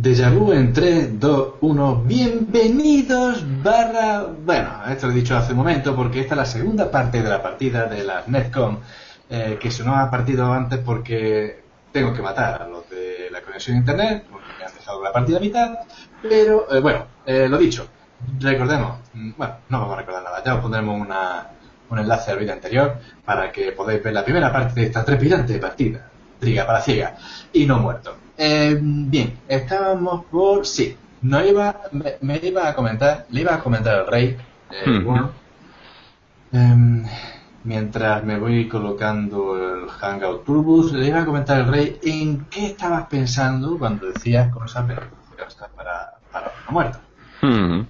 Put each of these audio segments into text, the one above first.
Deja vu en 3, 2, 1. Bienvenidos barra... Bueno, esto lo he dicho hace un momento porque esta es la segunda parte de la partida de las Netcom, eh, que se nos ha partido antes porque tengo que matar a los de la conexión a internet, porque me han dejado la partida a mitad, pero eh, bueno, eh, lo dicho, recordemos, mm, bueno, no vamos a recordar nada, ya os pondremos una, un enlace al vídeo anterior para que podáis ver la primera parte de esta trepidante partida, triga para ciega y no muerto. Eh, bien, estábamos por... Sí, no iba, me, me iba a comentar, le iba a comentar al rey, eh, bueno, em, mientras me voy colocando el Hangout Turbus, le iba a comentar al rey en qué estabas pensando cuando decías cosas beneficiosas para, para una muerta. Hmm.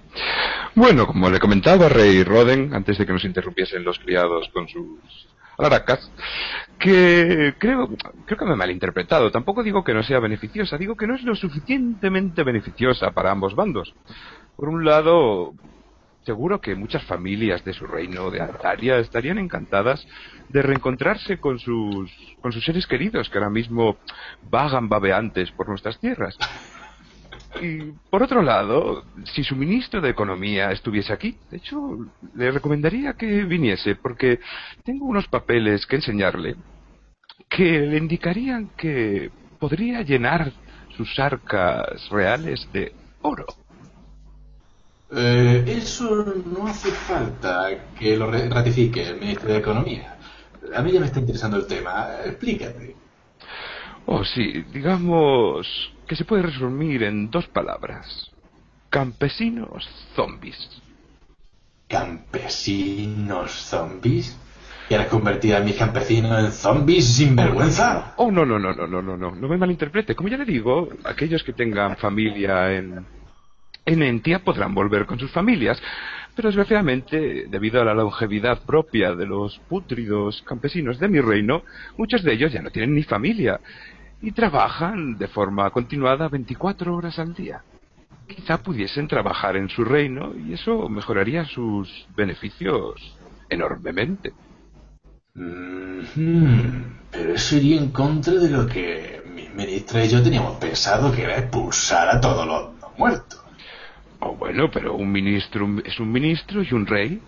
Bueno, como le comentaba a Rey Roden, antes de que nos interrumpiesen los criados con sus alaracas, que creo, creo que me he malinterpretado. Tampoco digo que no sea beneficiosa, digo que no es lo suficientemente beneficiosa para ambos bandos. Por un lado, seguro que muchas familias de su reino de Altaria estarían encantadas de reencontrarse con sus, con sus seres queridos que ahora mismo vagan babeantes por nuestras tierras. Y por otro lado, si su ministro de Economía estuviese aquí, de hecho, le recomendaría que viniese, porque tengo unos papeles que enseñarle que le indicarían que podría llenar sus arcas reales de oro. Eh, eso no hace falta que lo ratifique el ministro de Economía. A mí ya me está interesando el tema. Explícate. Oh, sí, digamos que se puede resumir en dos palabras. Campesinos zombies. ¿Campesinos zombies? ¿Quieres convertir a mis campesinos en zombies sin vergüenza? Oh, no, no, no, no, no, no, no, no me malinterprete. Como ya le digo, aquellos que tengan familia en, en Entia podrán volver con sus familias, pero desgraciadamente, debido a la longevidad propia de los pútridos campesinos de mi reino, muchos de ellos ya no tienen ni familia y trabajan de forma continuada 24 horas al día. Quizá pudiesen trabajar en su reino y eso mejoraría sus beneficios enormemente. Pero eso iría en contra de lo que mi ministra y yo teníamos pensado, que era expulsar a todos los muertos. Oh, bueno, pero un ministro es un ministro y un rey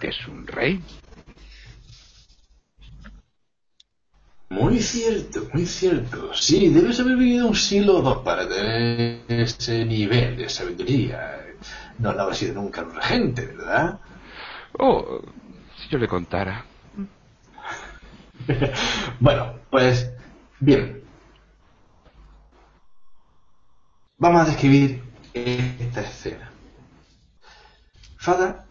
es un rey. Muy cierto, muy cierto. Sí, debes haber vivido un siglo o dos para tener ese nivel de sabiduría. No lo habrá sido nunca un regente, ¿verdad? Oh, si yo le contara. Bueno, pues bien. Vamos a describir esta escena. Fada,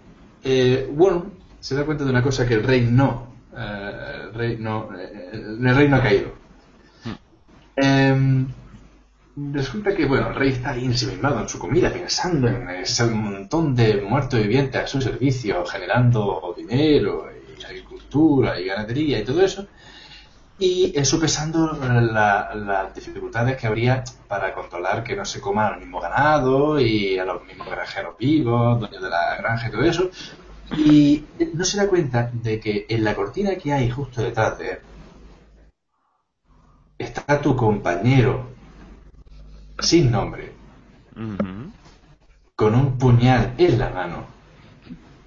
eh, bueno, se da cuenta de una cosa que el rey no, eh, el rey no, eh, el rey no ha caído. Em, resulta que, bueno, el rey está ahí ensimismado en su comida, pensando en ese montón de muertos vivientes a su servicio, generando dinero y agricultura y ganadería y todo eso. Y eh, sopesando la- las dificultades que habría para controlar que no se coma al mismo ganado y a los mismos granjeros vivos, dueños de la granja y todo eso. Y no se da cuenta de que en la cortina que hay justo detrás de él está tu compañero sin nombre, con un puñal en la mano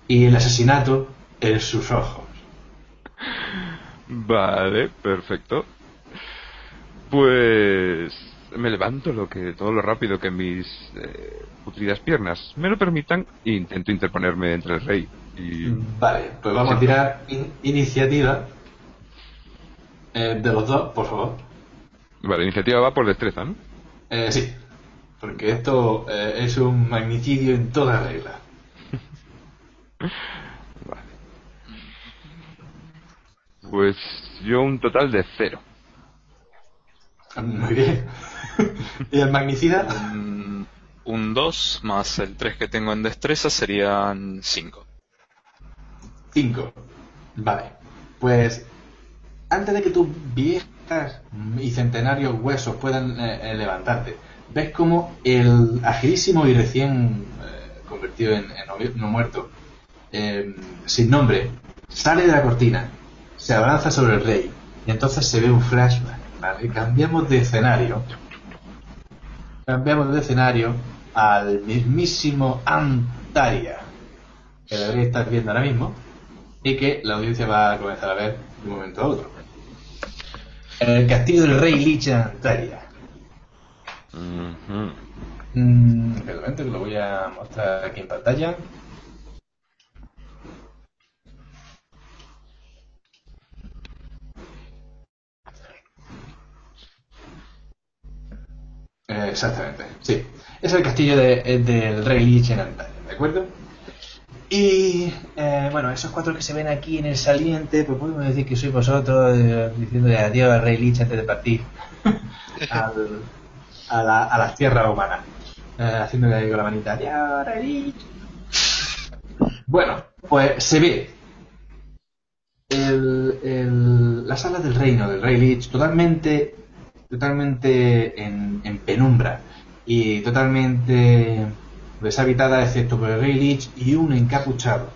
y el asesinato en sus ojos. Vale, perfecto. Pues me levanto lo que todo lo rápido que mis eh, putridas piernas me lo permitan e intento interponerme entre el rey y Vale, pues vamos a tirar in- iniciativa eh, de los dos, por favor. Vale, iniciativa va por destreza, ¿no? Eh, sí, porque esto eh, es un magnicidio en toda regla. Pues yo un total de cero. Muy bien. ¿Y el magnicida? Un- Un 2 más el 3 que tengo en destreza serían 5. 5. Vale. Pues antes de que tus viejas y centenarios huesos puedan eh, eh, levantarte, ves como el agilísimo y recién eh, convertido en, no muerto, eh, sin nombre, sale de la cortina, se abalanza sobre el rey y entonces se ve un flashback. ¿vale? Cambiamos de escenario. Cambiamos de escenario al mismísimo Antaria, que debería estar viendo ahora mismo y que la audiencia va a comenzar a ver de un momento a otro. El castillo del rey Lich en Antaria. Mm, un momento que lo voy a mostrar aquí en pantalla. Eh, Exactamente, sí. Es el castillo de- eh, del rey Lich en Antaria, ¿de acuerdo? Y eh, bueno, esos cuatro que se ven aquí en el saliente, pues podemos decir que sois vosotros eh, diciéndole adiós al rey Lich antes de partir al- a, la, a las tierras humanas. Eh, haciéndole ahí con la manita, adiós, rey Lich. Bueno, pues se ve el, el- la sala del reino del rey Lich totalmente, totalmente en, en penumbra y totalmente deshabitada excepto por el rey y un encapuchado.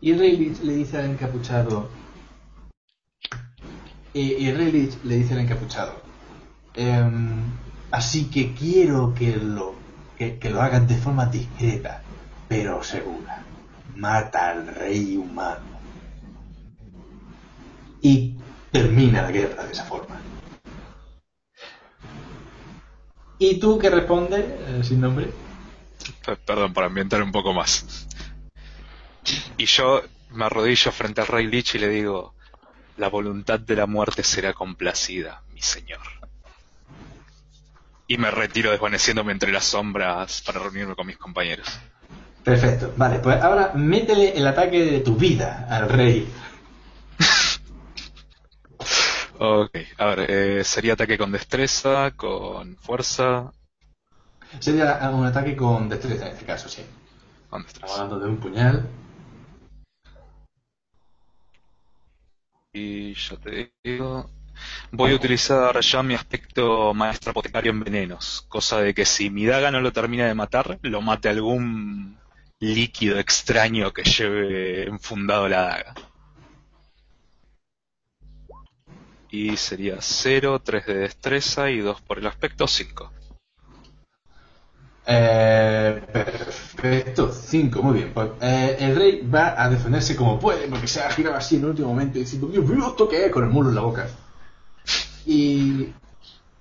Y el rey le dice al encapuchado y, el rey le dice al encapuchado "Em, así que quiero que lo que, que lo hagas de forma discreta pero segura mata al rey humano y termina la guerra de esa forma ¿Y tú qué respondes eh, sin nombre? Perdón, para ambientar un poco más. Y yo me arrodillo frente al rey Lich y le digo, la voluntad de la muerte será complacida, mi señor. Y me retiro desvaneciéndome entre las sombras para reunirme con mis compañeros. Perfecto, vale, pues ahora métele el ataque de tu vida al rey. Ok, a ver, eh, sería ataque con destreza, con fuerza, Sería un ataque con destreza en este caso, sí. con destreza. hablando de un puñal. Y ya te digo, voy a utilizar ya mi aspecto maestro apotecario en venenos, cosa de que si mi daga no lo termina de matar, lo mate algún líquido extraño que lleve enfundado la daga. Y sería 0, 3 de destreza y 2 por el aspecto, 5. Eh, perfecto, 5, muy bien. Pues, eh, el rey va a defenderse como puede, porque se ha girado así en el último momento diciendo, Dios mío, ¿esto qué es? Con el muro en la boca. Y,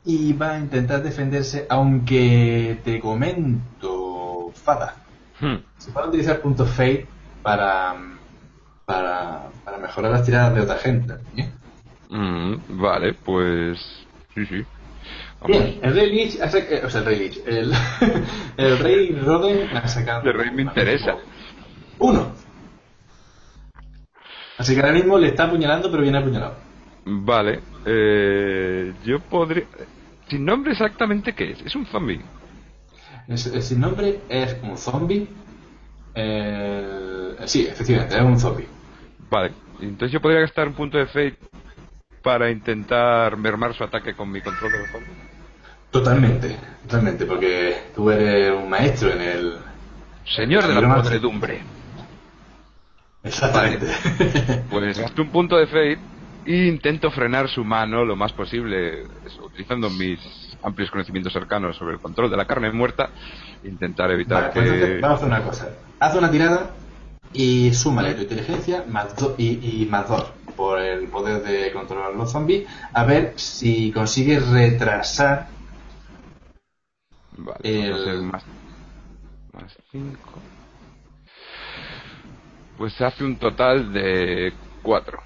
y va a intentar defenderse, aunque te comento, Fada, Hmm. se puede utilizar puntos Fate para, para, para mejorar las tiradas de otra gente. ¿eh? Mm, vale, pues. Sí, sí. Vamos. Bien, el rey Lich, ha sac- eh, o sea, el rey Lich, el, el rey Roden ha sacado... El rey me interesa. Uno. Así que ahora mismo le está apuñalando, pero viene apuñalado. Vale, eh, yo podría. Sin nombre exactamente qué es. Es un zombie. Es- es sin nombre es un zombie. Eh, sí, efectivamente, es un zombie. Vale, entonces yo podría gastar un punto de fate para intentar mermar su ataque con mi control de los zombies. Totalmente, totalmente, porque tú eres un maestro en el... Señor de la podredumbre. Exactamente. Pues gasto un punto de fate e intento frenar su mano lo más posible, utilizando mis amplios conocimientos cercanos sobre el control de la carne muerta, intentar evitar Vale, pues que... entonces vamos a hacer una cosa. Haz una tirada y súmale tu inteligencia más do- y, y más dos por el poder de controlar los zombies. A ver si consigues retrasar. Vale, el- vamos a hacer más, más cinco. Pues se hace un total de cuatro.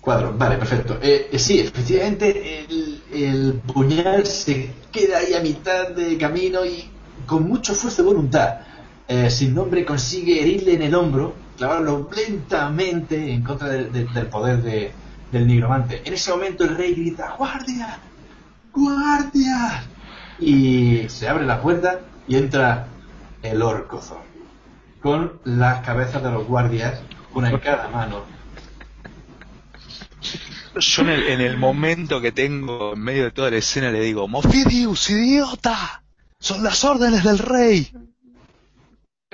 Cuadro, vale, perfecto. Eh, eh, sí, efectivamente, el, el puñal se queda ahí a mitad de camino y con mucha fuerza de voluntad, eh, sin nombre consigue herirle en el hombro, clavarlo lentamente en contra del- poder de- del nigromante. En ese momento el rey grita, ¡Guardia! ¡Guardias! Y se abre la puerta y entra el orco zombie. Con las cabezas de los guardias, una en cada mano. Yo en el momento que tengo en medio de toda la escena le digo, Mofidius, idiota, son las órdenes del rey.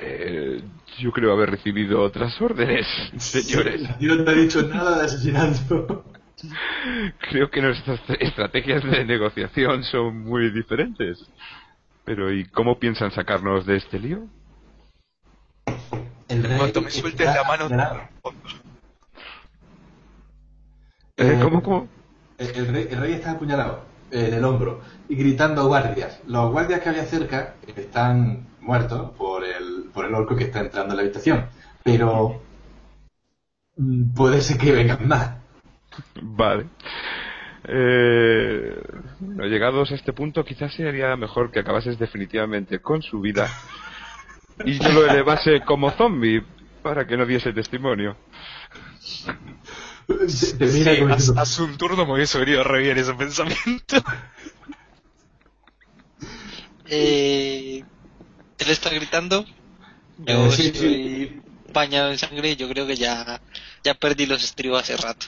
Eh, yo creo haber recibido otras órdenes, señores. Yo no te he dicho nada de asesinato. Creo que nuestras estrategias de negociación son muy diferentes. Pero ¿y cómo piensan sacarnos de este lío? El rey Cuanto me sueltes está la mano, apuñalado. Eh, ¿Cómo, cómo? El, el rey, el rey está apuñalado en el hombro y gritando guardias. Los guardias que había cerca están muertos por el, por el orco que está entrando en la habitación. Pero puede ser que vengan más. Vale. Eh, bueno, llegados a este punto, quizás sería mejor que acabases definitivamente con su vida y yo lo elevase como zombie para que no diese testimonio. Te, te mira Sí, como hace, diciendo, hace un turno me hubiese venido re bien ese pensamiento. Eh, él está gritando. Yo Eh, sí, estoy bañado en sangre y yo creo que ya, ya perdí los estribos hace rato.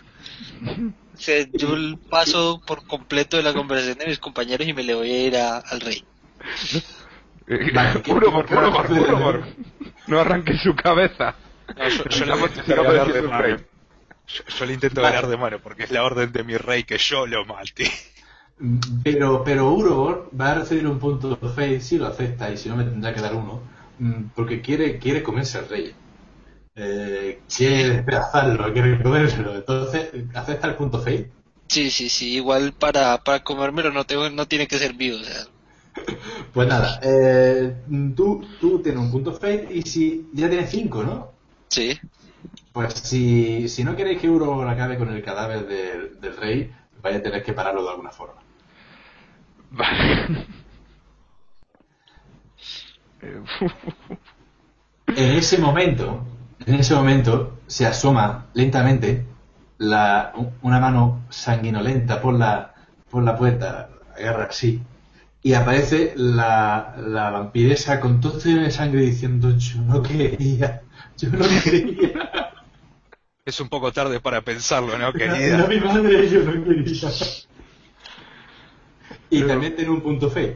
O sea, yo paso por completo de la conversación de mis compañeros y me le voy a ir a- al rey. Eh, Vale, ¿qué- Urobor, qué- Urobor, qué- Urobor. No arranques su cabeza. No, yo, yo intento sigamos ganar de diciendo mano. rey. Yo, yo le intento Vale. ganar de mano porque es la orden de mi rey que yo lo mate. Pero, pero Urobor va a recibir un punto de fe si lo acepta y si no me tendrá que dar uno, mm, porque quiere, quiere comerse al rey. Eh, quiere despedazarlo, quiere comérselo. Entonces, acepta el punto fe. Sí, sí, sí, igual para, para comérmelo no, tengo, no tiene que ser vivo. O sea, Pues nada, eh, tú, tú tienes un punto fe y si ya tienes cinco, ¿no? sí. Pues si, si no queréis que Urobor acabe con el cadáver del, del rey, vais a tener que pararlo de alguna forma. Vale. En ese momento, en ese momento, se asoma lentamente la, una mano sanguinolenta por la, por la puerta, agarra así, y aparece la, la vampiresa con todo de sangre diciendo yo no quería, yo no quería, Es un poco tarde para pensarlo, ¿no, querida? mi madre, yo no quería. Y también tiene un punto fe.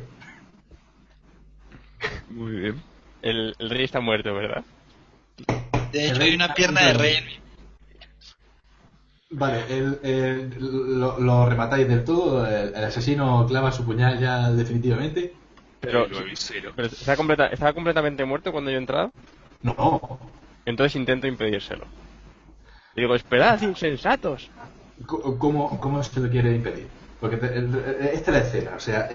Muy bien. El, el rey está muerto, ¿verdad? De hecho, hay una pierna de rey en mí. Vale, el- el- lo, lo rematáis del todo, el, el asesino clava su puñal ya definitivamente. Pero, pero ¿está, completa- ¿estaba completamente muerto cuando yo he entrado? No, Entonces intento impedírselo. Digo, esperad, insensatos. Co- ¿Cómo, ¿Cómo se lo quiere impedir? Porque te- el- esta es la escena, o sea,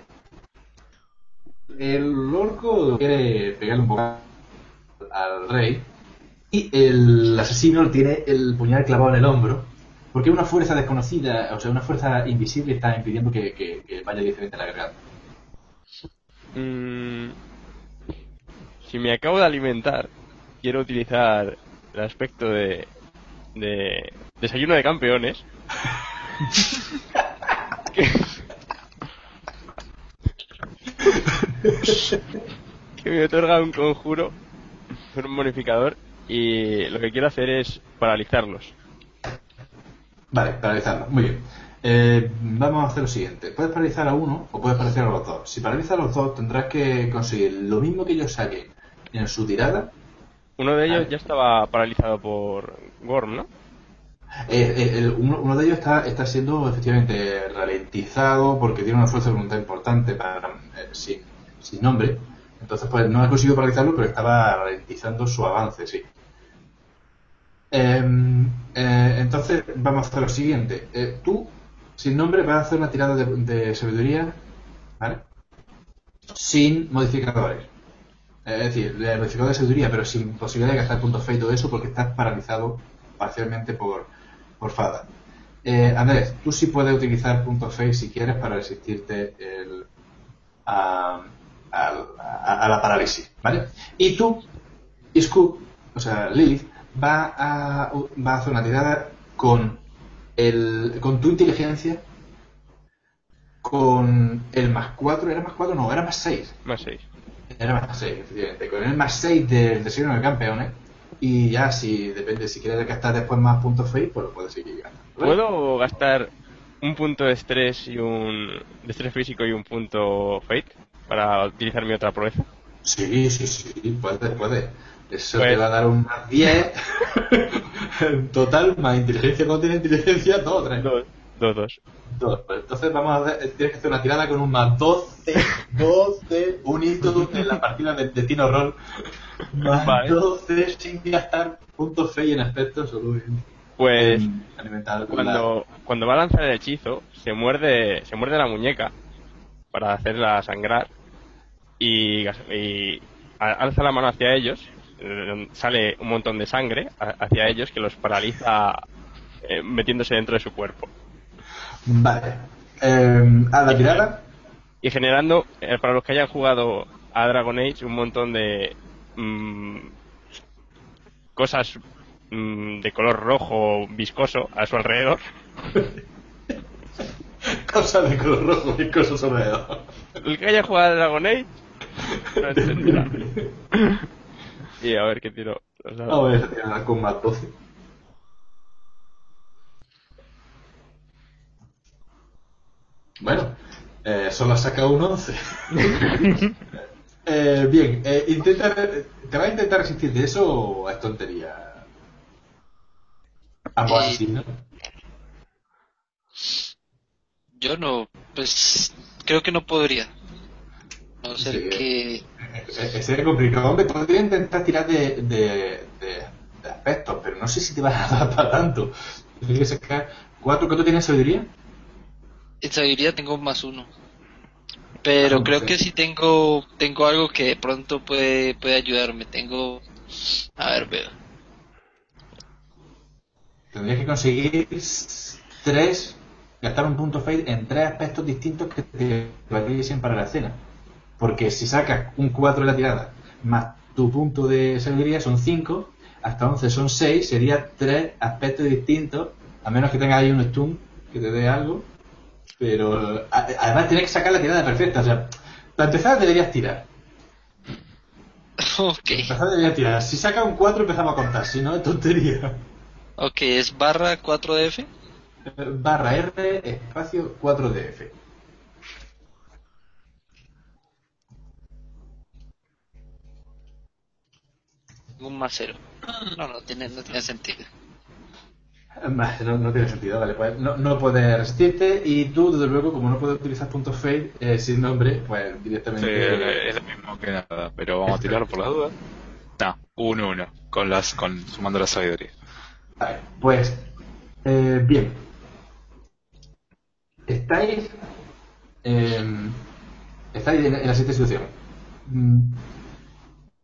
el orco quiere pegarle un poco al rey y el asesino tiene el puñal clavado en el hombro porque una fuerza desconocida, o sea, una fuerza invisible está impidiendo que, que- que vaya diferente a la garganta. Mm, si me acabo de alimentar, quiero utilizar el aspecto de, de desayuno de campeones. que, que me otorga un conjuro, un bonificador, y lo que quiero hacer es paralizarlos. Vale, paralizarlo, muy bien. Eh, vamos a hacer lo siguiente. Puedes paralizar a uno o puedes paralizar a los dos. Si paralizas a los dos, tendrás que conseguir lo mismo que ellos saquen en su tirada Uno de ellos ya estaba paralizado por Worm, ¿no? Eh, eh, el- uno, de ellos está, está siendo efectivamente ralentizado porque tiene una fuerza de voluntad importante para, eh, sin, sin nombre. Entonces, pues no ha conseguido paralizarlo, pero estaba ralentizando su avance, sí. Em, eh, entonces, vamos a hacer lo siguiente. Eh, tú, sin nombre, vas a hacer una tirada de, de sabiduría, ¿vale? Sin modificadores. Es decir, de modificador de sabiduría, pero sin posibilidad de gastar puntos fe y todo eso porque estás paralizado parcialmente por, por Fada. Eh, Andrés, tú sí puedes utilizar puntos fe si quieres para resistirte el, a, al- a- a la parálisis, ¿vale? Y tú, Isku, o sea, Lilith, va a, va a hacer una tirada con, el, con tu inteligencia con el más 4, ¿era más 4? No, era más 6. Más 6. Era más 6, efectivamente. Con el más 6 del desayuno de campeones. Y ya, si depende, si quieres gastar después más puntos face, pues lo puedes seguir gastando. ¿vale? ¿Puedo gastar un punto de estrés y un de estrés físico y un punto fate para utilizar mi otra proeza? Sí, sí, sí, puedes, puedes. Eso Pues- te va a dar un más 10 en total, más inteligencia contra inteligencia, 2 3. Dos, dos, dos. Dos. Pues entonces vamos a hacer, tienes que hacer una tirada con un más 12, 12, un hito en la partida de Destino Roll. Más Vale. 12 sin gastar puntos fe y en aspecto en, Pues alimentar cuando, cuando va a lanzar el hechizo, se muerde, se muerde la muñeca para hacerla sangrar y, alza la mano hacia ellos, eh, sale un montón de sangre hacia ellos que los paraliza eh, metiéndose dentro de su cuerpo. Vale. Eh, a la tirada. y generando, eh, para los que hayan jugado a Dragon Age, un montón de mm, cosas mm, de color rojo viscoso a su alrededor. Cosas de color rojo y cosas alrededor. El que haya jugado a Dragon Age no entenderá. Y a ver qué tiro. Dados. Vamos a ver tirada con más 12. Bueno, eh, solo ha sacado un 11. Eh, bien, eh, intenta, ¿te va a intentar resistir de eso o es tontería? Ambos así, ¿no? Yo no, pues creo que no podría. A no ser Sí. que... Eh, eh, Sería complicado. Hombre, podría intentar tirar de, de, de- de aspectos, pero no sé si te vas a dar para tanto. Tienes que sacar cuatro. ¿Cuánto tienes sabiduría? En sabiduría tengo más uno. Pero Ah, creo que sí tengo tengo algo que de pronto puede, puede ayudarme. Tengo... A ver, veo. Tendrías que conseguir tres, gastar un punto fate en tres aspectos distintos que te valiesen para la escena. Porque si sacas un 4 de la tirada más tu punto de sabiduría son 5, hasta 11 son 6, sería tres aspectos distintos, a menos que tengas ahí un stun que te dé algo. Pero a- además tienes que sacar la tirada perfecta. O sea, para empezar deberías tirar. Ok. Para empezar deberías tirar. Si sacas un 4 empezamos a contar, si no es tontería. Ok, es barra 4DF. barra R espacio 4DF. Un más cero. No, no tiene, no tiene sentido. No, no tiene sentido, vale, pues no, no puedes resistirte y tú, desde luego, como no puedes utilizar puntos fade eh, sin nombre, pues Sí, directamente... es lo mismo que nada, pero vamos a tirar por la duda. No, un uno, con las, con, sumando la sabiduría. Vale, pues, eh, bien. Estáis... estáis en, en la siguiente situación. Mm,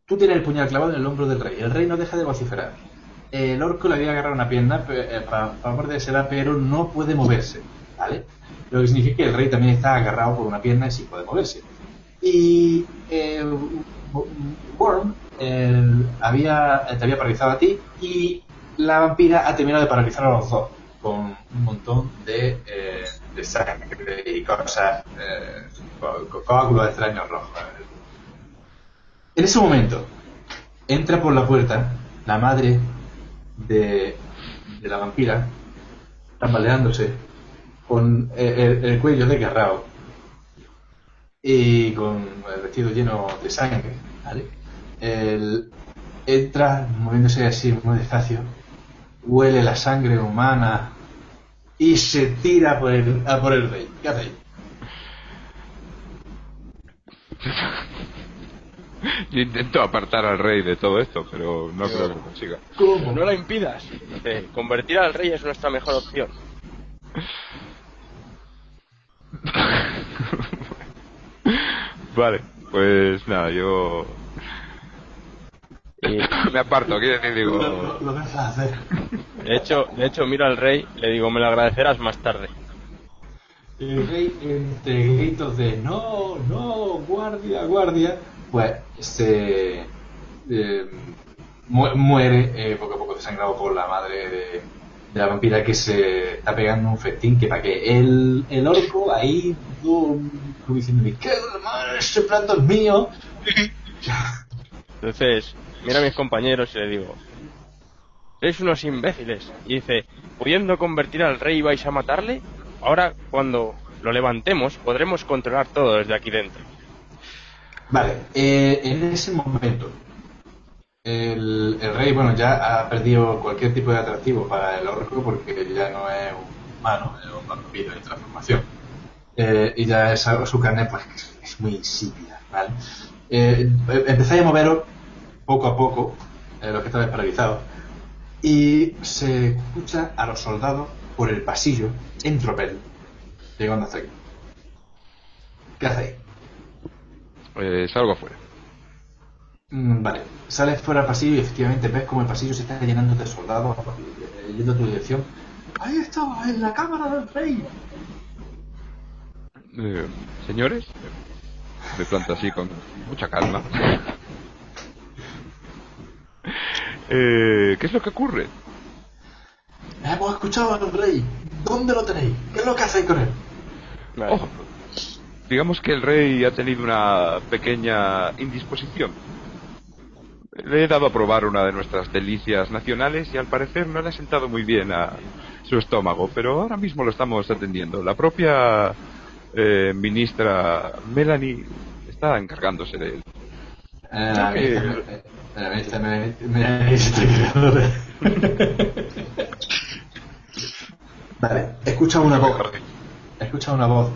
Tú tienes el puñal clavado en el hombro del rey. El rey no deja de vociferar. El orco le había agarrado una pierna eh, para, para mordérsela, pero no puede moverse. ¿Vale? Lo que significa que el rey también está agarrado por una pierna y sí puede moverse. Y eh, Worm eh, había, te había paralizado a ti y la vampira ha terminado de paralizar a los dos con un montón de, eh, de sangre y cosas, eh, co- co- coágulos extraños rojos. En ese momento, entra por la puerta la madre de, de la vampira, tambaleándose, con el, el- el cuello desgarrado y con el vestido lleno de sangre. ¿vale? El- entra moviéndose así muy despacio, huele la sangre humana y se tira por el, a por el rey. ¿Qué? Yo intento apartar al rey de todo esto, pero no creo que lo consiga. ¿Cómo? No la impidas. Convertir al rey es nuestra mejor opción. Vale, pues nada, yo me aparto, quiero decir, Lo, digo... lo- lo vas a hacer. de hecho, de hecho miro al rey, le digo, me lo agradecerás más tarde. El rey, entre gritos de no, no, guardia, guardia, pues se eh, mu- muere eh, poco a poco desangrado por la madre de, la vampira que se está pegando un festín que para que el, el orco ahí diciéndome ¿qué hermano? ese plato es mío Entonces, mira a mis compañeros y le digo, sois unos imbéciles. Y dice, pudiendo convertir al rey vais a matarle, ahora cuando lo levantemos podremos controlar todo desde aquí dentro. Vale, eh, en ese momento, el, el rey, bueno, ya ha perdido cualquier tipo de atractivo para el orco porque ya no es un humano, es un vampiro de transformación. Eh, y ya esa, su carne, pues, es muy insípida, ¿vale? Eh, empezáis a moveros poco a poco, eh, los que estabais paralizados, y se escucha a los soldados por el pasillo en tropel, llegando hasta aquí. ¿Qué hacéis? Eh, salgo afuera. Mm, Vale, sales fuera del pasillo y efectivamente ves como el pasillo se está llenando de soldados eh, yendo a tu dirección. Ahí estaba, en la cámara del rey. Eh, señores, me planto así con mucha calma. Eh, ¿Qué es lo que ocurre? Hemos escuchado al rey. ¿Dónde lo tenéis? ¿Qué es lo que hacéis con él? Oh, digamos que el rey ha tenido una pequeña indisposición. Le he dado a probar una de nuestras delicias nacionales y al parecer no le ha sentado muy bien a su estómago, pero ahora mismo lo estamos atendiendo. La propia eh, ministra Melanie está encargándose de él. Vale, escucha una voz. Escucha una voz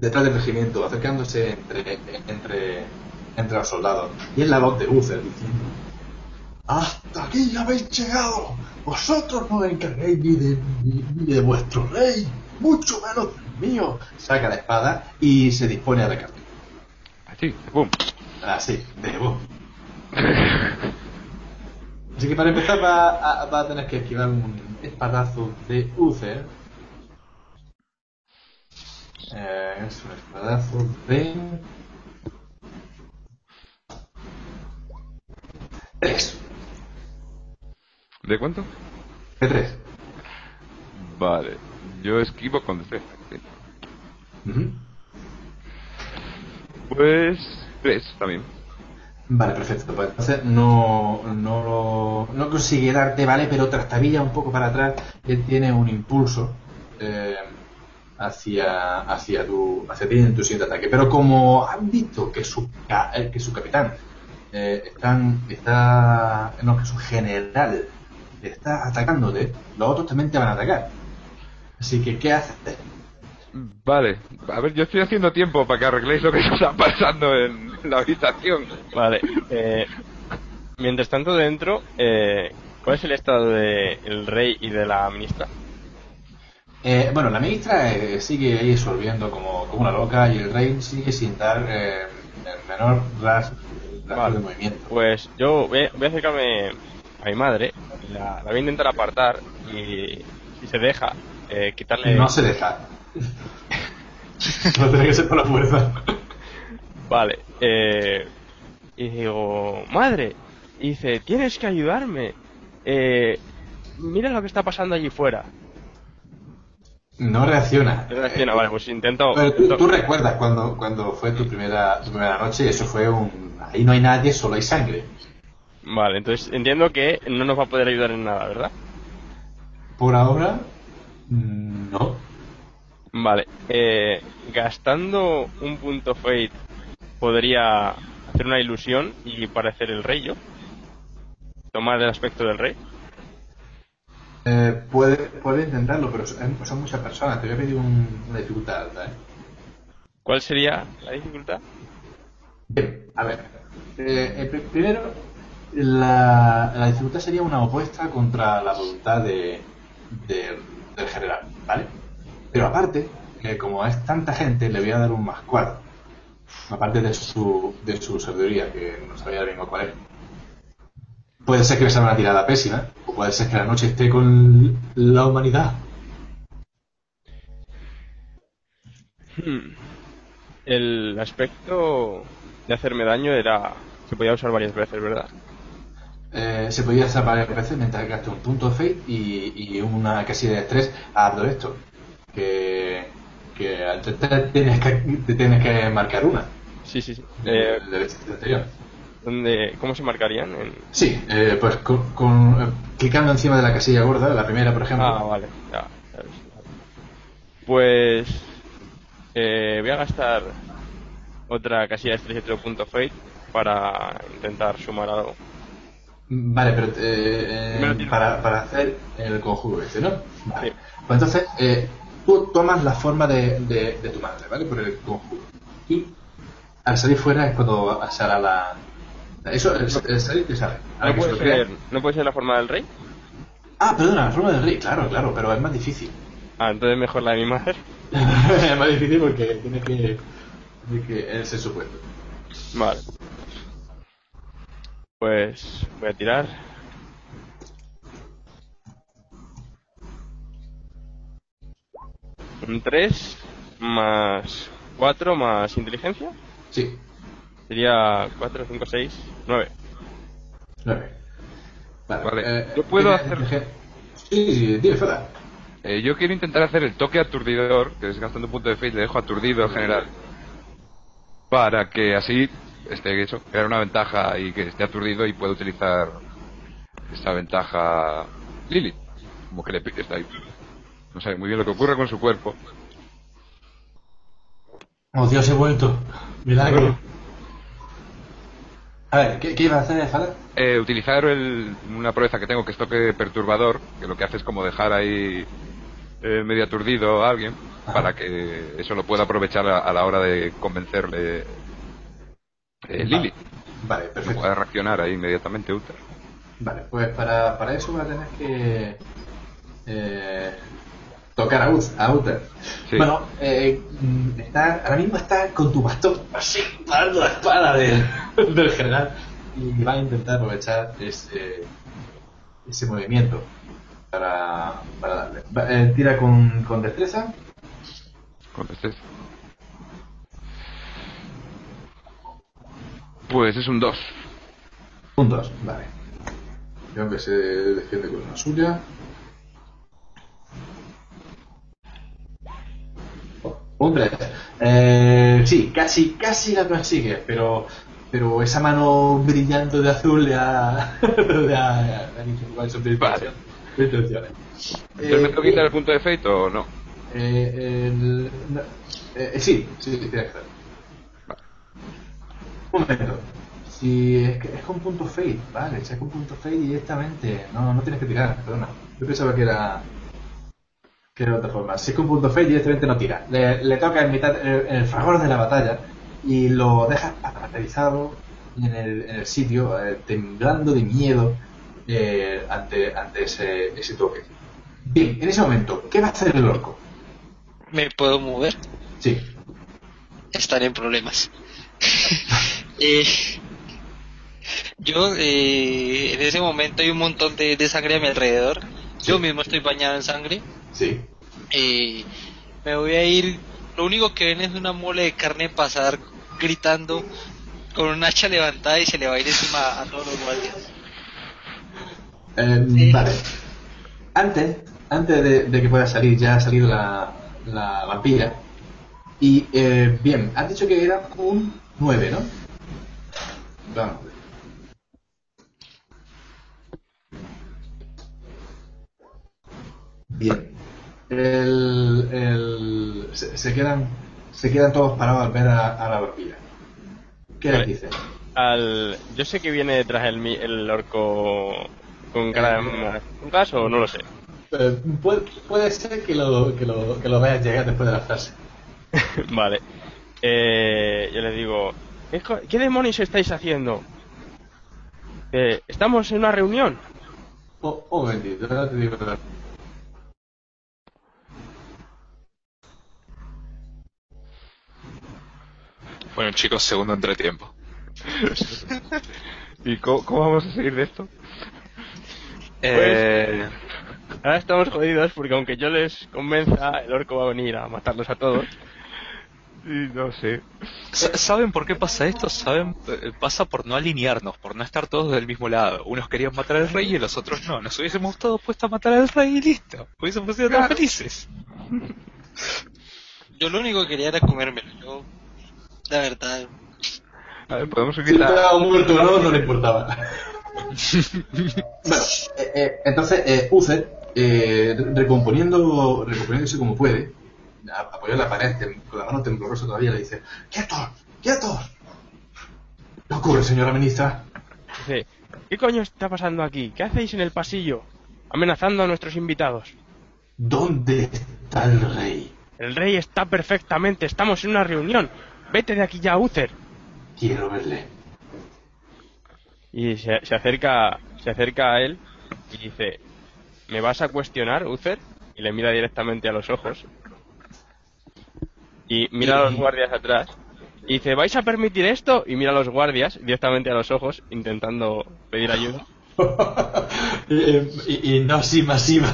detrás del regimiento, acercándose entre, entre, entre los soldados. Y es la voz de Uther diciendo: ¡Hasta aquí habéis llegado! Vosotros no os encarguéis ni de, ni, ni de vuestro rey, mucho menos del mío. Saca la espada y se dispone a atacar. Así, ¡pum! Así, de vos. Así que para empezar va a, va a tener que esquivar un espadazo de Uther. Eh, es un espadazo de... Tres. ¿De cuánto? De tres. Vale, yo esquivo con. Ujú. Pues tres también. Vale, perfecto. Pues entonces no, no, lo- no consigue darte, ¿vale? Pero trastabilla un poco para atrás. Él tiene un impulso eh, hacia, hacia, tu, hacia ti en tu siguiente ataque. Pero como han visto que su, ca- eh, que su capitán eh, están, está, no, que su general está atacándote, los otros también te van a atacar. Así que, ¿qué haces? Vale, a ver, yo estoy haciendo tiempo para que arregléis lo que está pasando en la habitación. Vale. eh, mientras tanto dentro, eh, ¿cuál es el estado del rey y de la ministra? Eh, bueno, la ministra eh, sigue ahí sorbiendo como, como una loca y el rey sigue sin dar eh, el menor ras, Vale. de movimiento. Pues yo voy, voy a acercarme a mi madre, la, la voy a intentar apartar y si se deja, eh, quitarle... No se deja. no tiene que ser por la fuerza. Vale. Eh, y digo, madre, y dice, tienes que ayudarme. Eh, mira lo que está pasando allí fuera. No reacciona. Reacciona, vale, pues intento... Pero tú, tú recuerdas cuando, cuando fue tu primera, tu primera noche y eso fue un... Ahí no hay nadie, solo hay sangre. Vale, entonces entiendo que no nos va a poder ayudar en nada, ¿verdad? Por ahora, no. Vale, eh, gastando un punto fate podría hacer una ilusión y parecer el rey yo. Tomar el aspecto del rey. Eh, puede, puede intentarlo, pero son, son muchas personas. Te voy a pedir un- una dificultad alta, ¿eh? ¿Cuál sería la dificultad? Bien, a ver. Eh, eh, pri- primero, la, la dificultad sería una opuesta contra la voluntad de, de- del general, ¿vale? Pero aparte, eh, como es tanta gente, le voy a dar un más cuatro. Aparte de su, de su sabiduría, que no sabía bien cuál es. Puede ser que me salga una tirada pésima, puede ser que la noche esté con la humanidad. Hmm. El aspecto de hacerme daño era... Se podía usar varias veces, ¿verdad? eh, se podía hacer varias veces mientras gastas un punto de fate y, y una casilla de estrés hablo de esto. Que, que al intentar tienes que, te tienes que marcar una. Sí, sí, sí. de- Eh, del estrés ¿dónde- ¿Cómo se marcarían? En- Sí, eh, pues con, con- eh, clicando encima de la casilla gorda, la primera por ejemplo. Ah, vale. Ya, ya. Pues eh, voy a gastar otra casilla de fate para intentar sumar algo. Vale, pero eh, eh, para, para hacer el conjuro ese, ¿no? Vale. Sí. Pues entonces, eh, tú tomas la forma de, de, de tu madre, ¿vale? Por el conjuro. Y al salir fuera es cuando hará la... Eso, el, el sale. Ahora ¿No que se ser, ¿No puede ser la forma del rey? Ah, perdona, la forma del rey, claro, claro, pero es más difícil. Ah, entonces mejor la de mi madre. es más difícil porque tiene que... Tiene que ese supuesto. Vale. Pues voy a tirar. Un 3 más 4 más inteligencia. Sí, Sería 4, 5, 6, 9. nueve. Vale, Vale, eh, yo puedo hacer- Sí, sí, fuera. Eh, yo quiero intentar hacer el toque aturdidor, que es gastando un punto de fate, le dejo aturdido en general. Para que así esté eso, crear una ventaja y que esté aturdido y pueda utilizar esa ventaja Lily. Como que le está ahí. No sé muy bien lo que ocurre con su cuerpo. Oh, Dios, he vuelto. Milagro. A ver, ¿qué, qué iba a hacer, Fala? Eh, utilizar el- una proeza que tengo que es toque perturbador, que lo que hace es como dejar ahí eh, medio aturdido a alguien, Ajá. para que eso lo pueda aprovechar a, a la hora de convencerle eh, Lily. Vale, Que perfecto. pueda reaccionar ahí inmediatamente Uther. Vale, pues para, para eso va a tener que eh, tocar a, Ut- a Uther. Sí. Bueno, eh, mm, está, ahora mismo está con tu bastón así, parando la espada del, del general y va a intentar aprovechar ese, ese movimiento para, para darle. Va- eh, tira con, con destreza. Contestes. Pues es un 2. Un 2, vale. Creo que se defiende con una suya. Un 3. Eh, sí, casi, casi la consigue, pero, pero esa mano brillando de azul le ha, le ha, le Vale. Entonces, ¿me tengo que quitar el punto de fate o no? Eh, el- no, eh, sí, sí, sí, tiene que. Vale. Un momento. Si es, que es con punto fade, vale, si es con punto fade directamente. No, no tienes que tirar, perdona. Yo pensaba que era. que era de otra forma. Si es con punto fade directamente no tira. Le, le toca en mitad, en el fragor de la batalla y lo deja paralizado en el, en el sitio, eh, temblando de miedo eh, ante, ante ese, ese toque. Bien, en ese momento, ¿qué va a hacer el orco? ¿Me puedo mover? Sí. Están en problemas. Eh, yo, eh, en ese momento hay un montón de, de sangre a mi alrededor. Yo mismo estoy bañado en sangre. Sí. Eh, me voy a ir. Lo único que ven es una mole de carne pasar gritando con un hacha levantada y se le va a ir encima a todos los guardias. Eh, Sí. Vale. Antes, antes de, de que pueda salir, ya ha salido la, la vampira. Y eh, bien, has dicho que era un 9, ¿no? Vamos. Bien. El, el, se, se quedan se quedan todos parados al ver a, a la vampira. ¿Qué les dice? Al, yo sé que viene detrás el, el orco con cara de un caso o no lo sé. Eh, puede, puede ser que lo, que, lo, que lo veas llegar después de la frase. vale. Eh, yo le digo, ¿qué, demonios estáis haciendo? Eh, Estamos en una reunión. Oh, momentito, ahora te digo. Bueno, chicos, segundo entretiempo. ¿Y cómo, cómo vamos a seguir de esto? Eh, Ahora estamos jodidos porque aunque yo les convenza, el orco va a venir a matarlos a todos. Sí, no sé. Sa- ¿Saben por qué pasa esto? ¿Saben? Eh, Pasa por no alinearnos, por no estar todos del mismo lado. Unos querían matar al rey y los otros no. Nos hubiésemos todos puesto a matar al rey y listo. Hubiésemos sido tan felices. Yo lo único que quería era comérmelo. Yo, la verdad, A ver, podemos Si seguir la... estaba muerto o no, no le importaba. bueno, eh, eh, entonces, eh, Uther, eh, re- recomponiendo, recomponiéndose como puede, a- apoyado en la pared, con la mano temblorosa todavía, le dice: ¡Quietos! ¡Quietos! ¿Qué ocurre, señora ministra? Dice, ¿qué coño está pasando aquí? ¿Qué hacéis en el pasillo? Amenazando a nuestros invitados. ¿Dónde está el rey? El rey está perfectamente, estamos en una reunión. Vete de aquí ya, Uther. Quiero verle. Y se, se acerca se acerca a él y dice, ¿me vas a cuestionar, Uther? Y le mira directamente a los ojos. Y mira a los guardias atrás. Y dice, ¿vais a permitir esto? Y mira a los guardias directamente a los ojos, intentando pedir ayuda. Hipnosis masiva.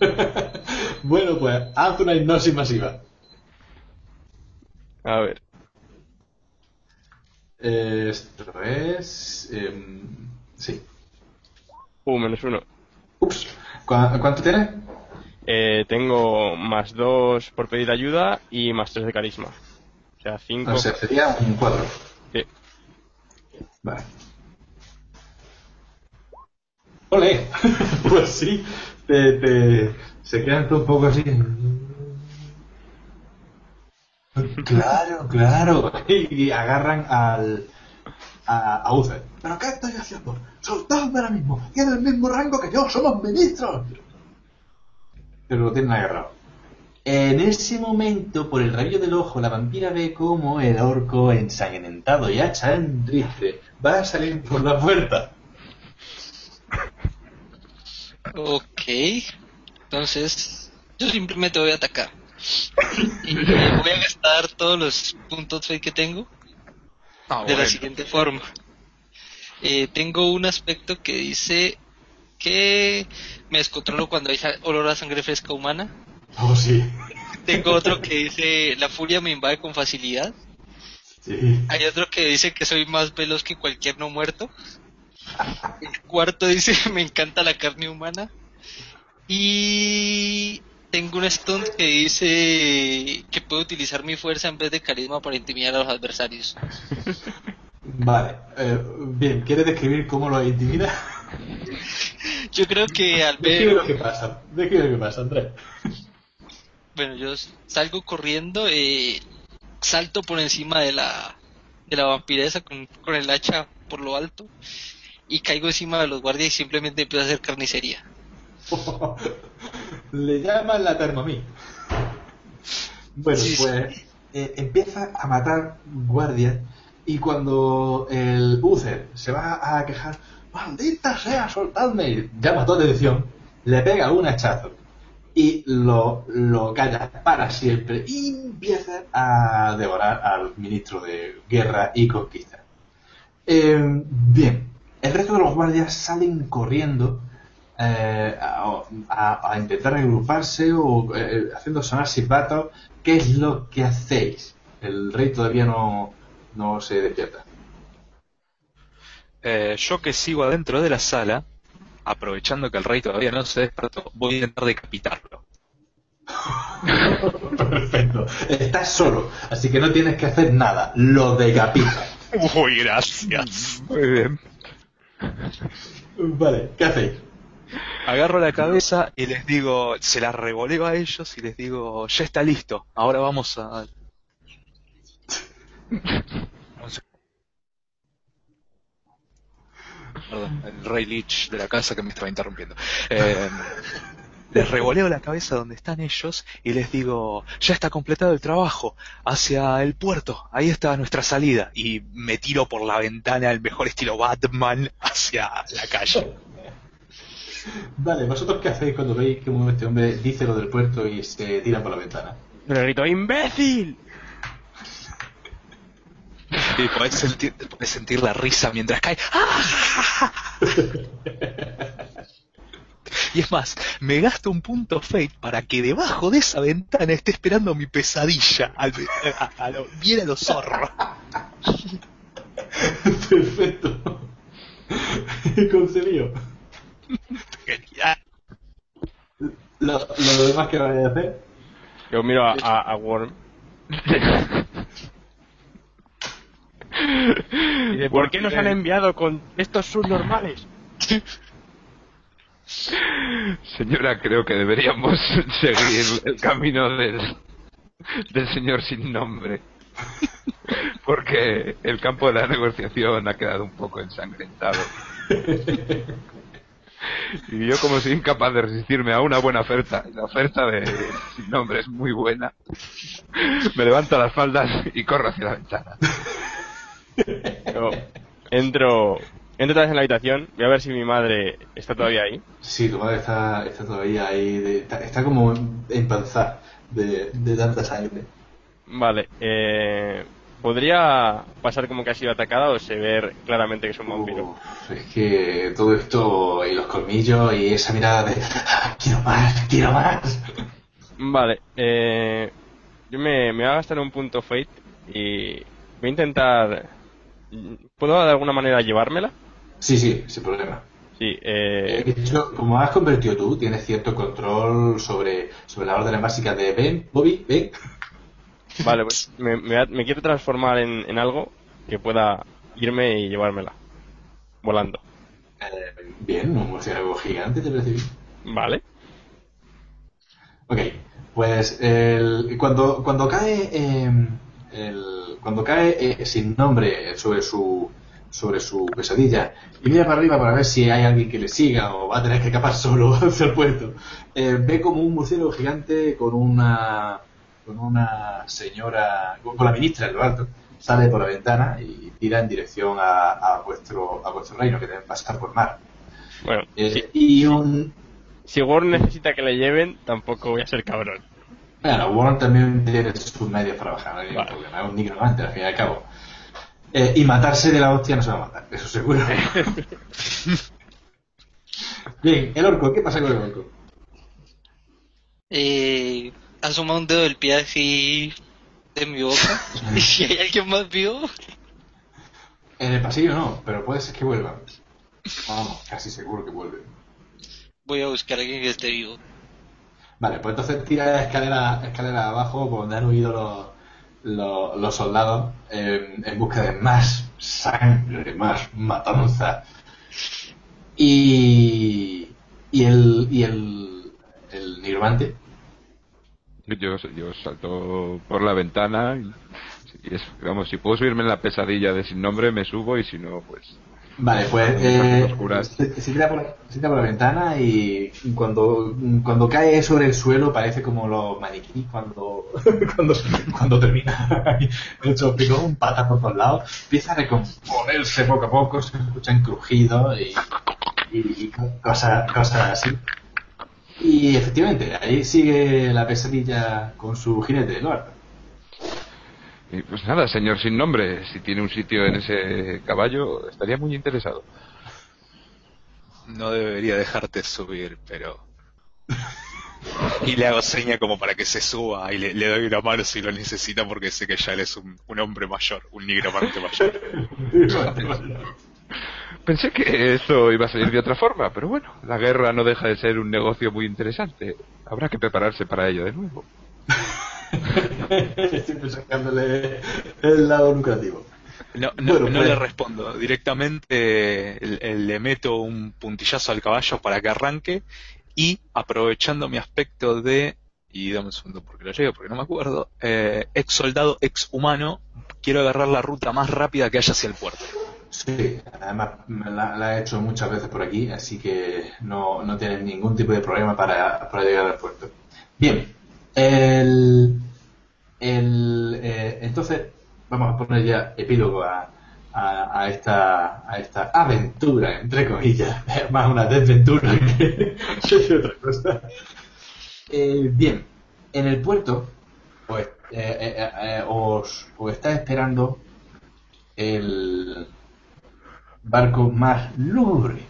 bueno, pues haz una hipnosis masiva. A ver, Eh, esto es. em, sí. uh, menos uno. Ups. ¿Cu- ¿Cuánto tienes? Eh, tengo más dos por pedir ayuda y más tres de carisma. O sea, cinco. O sea, sería un cuadro. Sí. Vale. ¡Ole! pues sí, te, te- se quedan todo un poco así. Claro, claro. Y, agarran al. a, a Uther. ¿Pero qué estoy haciendo? ¡Soltadme ahora mismo! ¡Tiene el mismo rango que yo! ¡Somos ministros! Pero lo tienen agarrado. En ese momento, por el rayo del ojo, la vampira ve como el orco ensangrentado y hacha en triste va a salir por la puerta. ok. Entonces, yo simplemente voy a atacar. Y voy a gastar todos los puntos fe que tengo Ah, de la siguiente forma. Eh, tengo un aspecto que dice que me descontrolo cuando hay olor a sangre fresca humana. Oh, sí. Tengo otro que dice la furia me invade con facilidad. Sí. Hay otro que dice que soy más veloz que cualquier no muerto. El cuarto dice me encanta la carne humana. Y tengo un stunt que dice que puedo utilizar mi fuerza en vez de carisma para intimidar a los adversarios. Vale. eh, bien, ¿quieres describir cómo lo intimida? Yo creo que al Describe ver, lo que pasa. Describe lo que pasa, Andrés. bueno, yo salgo corriendo, eh, salto por encima de la de la vampiresa con, con el hacha por lo alto y caigo encima de los guardias y simplemente empiezo a hacer carnicería. Le llaman la Thermomix. Bueno, Sí, sí. pues eh, empieza a matar guardias y cuando el Uther se va a quejar, ¡maldita sea, soltadme! Llama toda atención, le pega un hachazo y lo, lo calla para siempre y empieza a devorar al ministro de Guerra y Conquista. Eh, bien, el resto de los guardias salen corriendo eh, a, a- a intentar agruparse o eh, haciendo sonar silbatos. ¿Qué es lo que hacéis? El rey todavía no, no se despierta. Eh, yo que sigo adentro de la sala, aprovechando que el rey todavía no se despertó, voy a intentar decapitarlo. Perfecto. Estás solo, así que no tienes que hacer nada. Lo decapitas. Uy, gracias. Muy bien. Vale, ¿qué hacéis? Agarro la cabeza y les digo, se la revoleo a ellos y les digo, ya está listo, ahora vamos a... Perdón, el rey Lich de la casa que me estaba interrumpiendo. Eh, les revoleo la cabeza donde están ellos y les digo, ya está completado el trabajo, hacia el puerto, ahí está nuestra salida. Y me tiro por la ventana, el mejor estilo Batman, hacia la calle. Vale, ¿vosotros qué hacéis cuando veis que este hombre dice lo del puerto y se tira por la ventana? Le grito, ¡imbécil! Y podés sentir, podés sentir la risa mientras cae. Y es más, me gasto un punto fate para que debajo de esa ventana esté esperando mi pesadilla. Al, a, a lo, bien a los zorros. Perfecto. Concebido. Genial. Lo, lo demás que vaya a hacer. Yo miro a, a, a Worm. Y ¿Por qué nos han enviado con estos subnormales? Señora, creo que deberíamos seguir el camino del, del señor sin nombre. Porque el campo de la negociación ha quedado un poco ensangrentado. Y yo como soy incapaz de resistirme a una buena oferta, y la oferta de sin nombre es muy buena, me levanto las faldas y corro hacia la ventana. Yo entro, entro otra vez en la habitación, voy a ver si mi madre está todavía ahí. Sí, tu madre está, está todavía ahí, de- está, está como empanzada de, de tanta sangre. Vale, eh, ¿podría pasar como que ha sido atacada o se ve claramente que es un vampiro? Uf, es que todo esto y los colmillos y esa mirada de "Ah, quiero más, quiero más. Vale, eh, yo me, me voy a gastar un punto fate y voy a intentar... ¿Puedo de alguna manera llevármela? Sí, sí, sin problema. Sí, eh, De hecho, como has convertido tú, tienes cierto control sobre, sobre las órdenes básicas de ven, Bobby, ven. Vale, pues me, me, quiero transformar en, en algo que pueda irme y llevármela. Volando. Eh, bien, un murciélago gigante, te bien. Vale. Ok, pues el, cuando, cuando cae eh, el, cuando cae eh, sin nombre sobre su sobre su pesadilla y mira para arriba para ver si hay alguien que le siga o va a tener que escapar solo hacia el puerto, eh, ve como un murciélago gigante con una con una señora con, con la ministra en lo alto sale por la ventana y tira en dirección a, a vuestro a vuestro reino que deben pasar por mar Bueno, Eh, si, y un si Warren necesita que le lleven, tampoco voy a ser cabrón. Bueno, Warren también tiene sus medios para bajar, no hay ningún Vale. problema, es un nigromante al fin y al cabo. Eh, y matarse de la hostia no se va a matar, eso seguro. Bien, el orco, ¿qué pasa con el orco? Eh, asoma un dedo del pie así de mi boca. y si hay alguien más vivo, En el pasillo no, pero puede ser que vuelva. Vamos, casi seguro que vuelve. voy a buscar a alguien que esté vivo. Vale, pues entonces tira escalera, escalera abajo por donde han huido los, los, los soldados en, en busca de más sangre, más matanza. Y, y el, y el, el nigromante Yo, yo salto por la ventana y, y es- vamos, si puedo subirme en la pesadilla de sin nombre me subo y si no, pues Vale, pues eh, se, tira por, se tira por la ventana y cuando, cuando cae sobre el suelo parece como los maniquíes cuando, cuando, cuando termina hecho picón, patas por todos lados, empieza a recomponerse poco a poco, se escuchan crujidos y, y, y cosas, cosas así. Y efectivamente, ahí sigue la pesadilla con su jinete, ¿no? Y pues nada, señor sin nombre, si tiene un sitio en ese caballo, estaría muy interesado. No debería dejarte subir, pero... Y le hago seña como para que se suba y le, le doy una mano si lo necesita porque sé que ya él es un, un hombre mayor, un nigromante mayor. Pensé que eso iba a salir de otra forma, pero bueno, la guerra no deja de ser un negocio muy interesante. Habrá que prepararse para ello de nuevo. Siempre sacándole el lado lucrativo. No, no, Bueno, no pues- le respondo. Directamente eh, le- le meto un puntillazo al caballo para que arranque y aprovechando mi aspecto de, y dame un segundo porque lo leo porque no me acuerdo, eh, ex soldado, ex humano, quiero agarrar la ruta más rápida que haya hacia el puerto. Sí, además la, la he hecho muchas veces por aquí, así que no, no tienes ningún tipo de problema para, para llegar al puerto. Bien, el, el, eh, entonces vamos a poner ya epílogo a, a, esta, a esta aventura, entre comillas, más una desventura que, que otra cosa. Eh, bien, en el puerto pues, eh, eh, eh, os, os está esperando el barco más lúgubre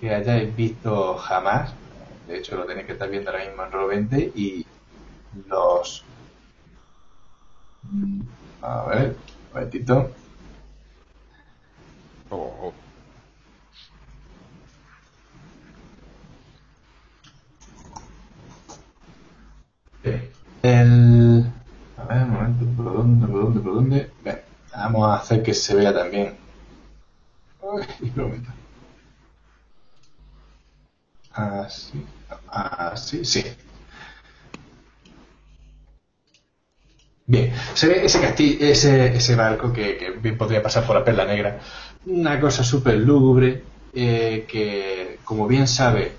que hayáis visto jamás. De hecho, lo tenéis que estar viendo ahora mismo en Roll 20 y los... A ver, un momentito. Oh, Bien. El... A ver, un momento, ¿por dónde, por dónde, por dónde? Bien, vamos a hacer que se vea también. Uy, un momento. Así, así, sí. Bien, se ve ese castillo, ese, ese barco que, bien podría pasar por la perla negra. Una cosa súper lúgubre, eh, que como bien sabe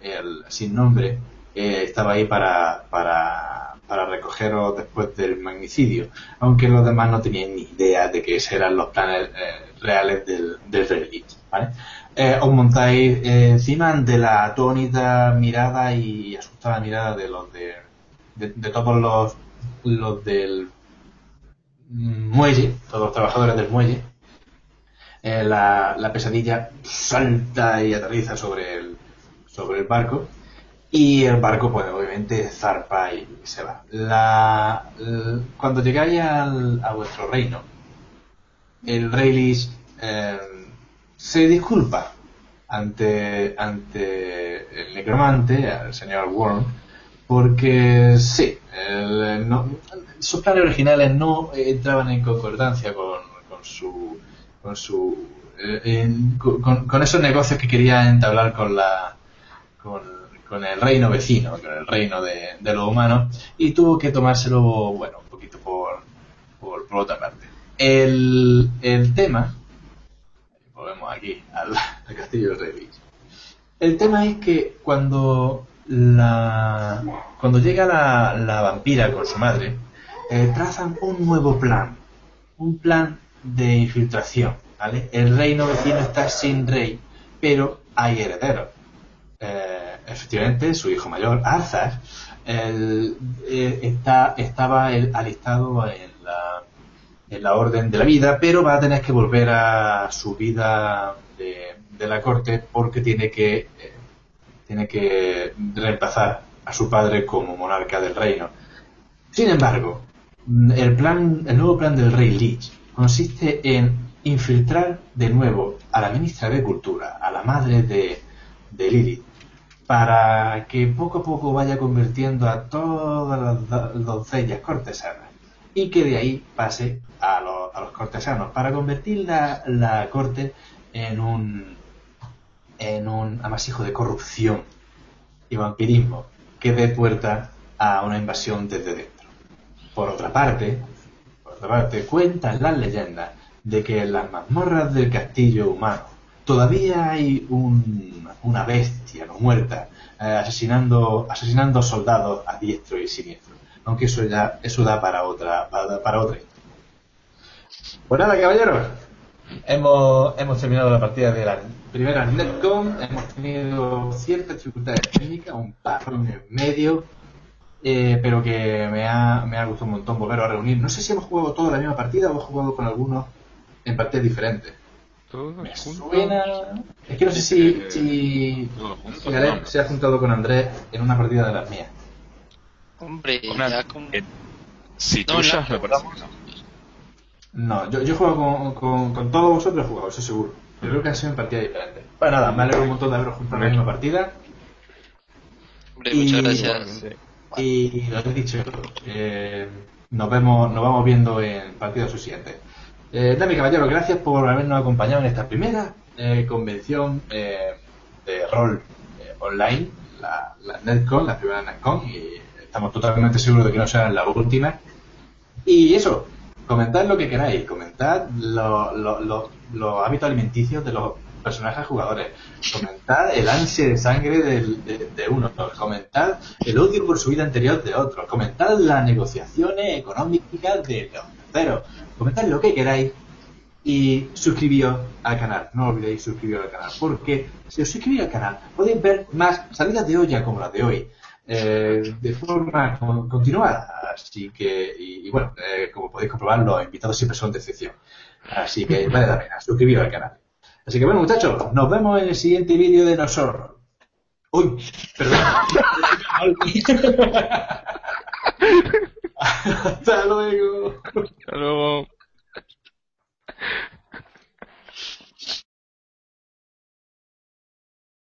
el sin nombre, eh, estaba ahí para, para, para recogeros después del magnicidio, aunque los demás no tenían ni idea de que eran los planes eh, reales del, del Lich, ¿vale? Eh, os montáis eh, encima de la atónita mirada y asustada mirada de los de, de, todos los, los del muelle, todos los trabajadores del muelle. Eh, la, la pesadilla salta y aterriza sobre el, sobre el barco y el barco pues obviamente zarpa y se va. La, cuando llegáis al- a vuestro reino, el rey Lich eh, se disculpa ante, ante el necromante, al señor Worm, porque sí, el- no- sus planes originales no entraban en concordancia con, con su con su eh, con esos negocios que quería entablar con la con, con el reino vecino, con el reino de, de los humanos, y tuvo que tomárselo, bueno, un poquito por, por, por otra parte. El, el tema, volvemos aquí al, castillo del rey. El tema es que cuando la cuando llega la, la vampira con su madre, eh, trazan un nuevo plan, un plan de infiltración, ¿vale? El reino vecino está sin rey, pero hay herederos. Eh, efectivamente, su hijo mayor, Arthas, el- eh, está, estaba el- alistado en la, en la orden de la vida, pero va a tener que volver a su vida de, la corte porque tiene que, eh, tiene que reemplazar a su padre como monarca del reino. Sin embargo, el plan, el nuevo plan del rey Lich consiste en infiltrar de nuevo a la ministra de Cultura, a la madre de, de Lilith, para que poco a poco vaya convirtiendo a todas las do- doncellas cortesanas y que de ahí pase a, los- a los cortesanos para convertir la, la corte en un en un amasijo de corrupción y vampirismo que dé puerta a una invasión desde dentro. Por otra parte, por otra parte, cuentan las leyendas de que en las mazmorras del castillo humano todavía hay un- una bestia no muerta eh, asesinando asesinando soldados a diestro y siniestro. Aunque eso ya eso da para otra para, para otra. Pues nada, caballeros. Hemos, hemos terminado la partida de la primera Netcom. Hemos tenido ciertas dificultades técnicas, un parón en medio, eh, pero que me ha, me ha gustado un montón volver a reunir. No sé si hemos jugado toda la misma partida o hemos jugado con algunos en partidas diferentes. todos Me suena. Es que no sé si, si, juntos, si no. se ha juntado con Andrés en una partida de las mías. Hombre, Una- ya con... eh, si No, tuyas, la- me parece que no. No, yo, yo juego con, con, con todos vosotros, he jugado, eso seguro. Yo creo que han sido en partidas diferentes. Bueno, nada, me alegro un montón de haberos juntado en la misma partida. Hombre, Y- muchas gracias. Y lo he dicho, eh, nos vemos, nos vamos viendo en partidos subsiguientes. Eh, Dami Caballero, gracias por habernos acompañado en esta primera eh, convención eh, de rol eh, online, la, la NetCon, la primera NetCon, y estamos totalmente seguros de que no será la última. Y eso, comentad lo que queráis, comentad lo- lo- lo- los hábitos alimenticios de los personajes jugadores, comentad el ansia de sangre de, de unos, comentad el odio por su vida anterior de otros, comentad las negociaciones económicas de los terceros, comentad lo que queráis y suscribíos al canal, no olvidéis suscribiros al canal, porque si os suscribís al canal podéis ver más salidas de olla como las de hoy, eh, de forma con- continuada, así que, y, y bueno, eh, como podéis comprobar, los invitados siempre son de excepción, así que vale la pena, suscribiros al canal. Así que bueno muchachos, nos vemos en el siguiente vídeo de nosotros. Uy, perdón. Hasta luego. Hasta luego.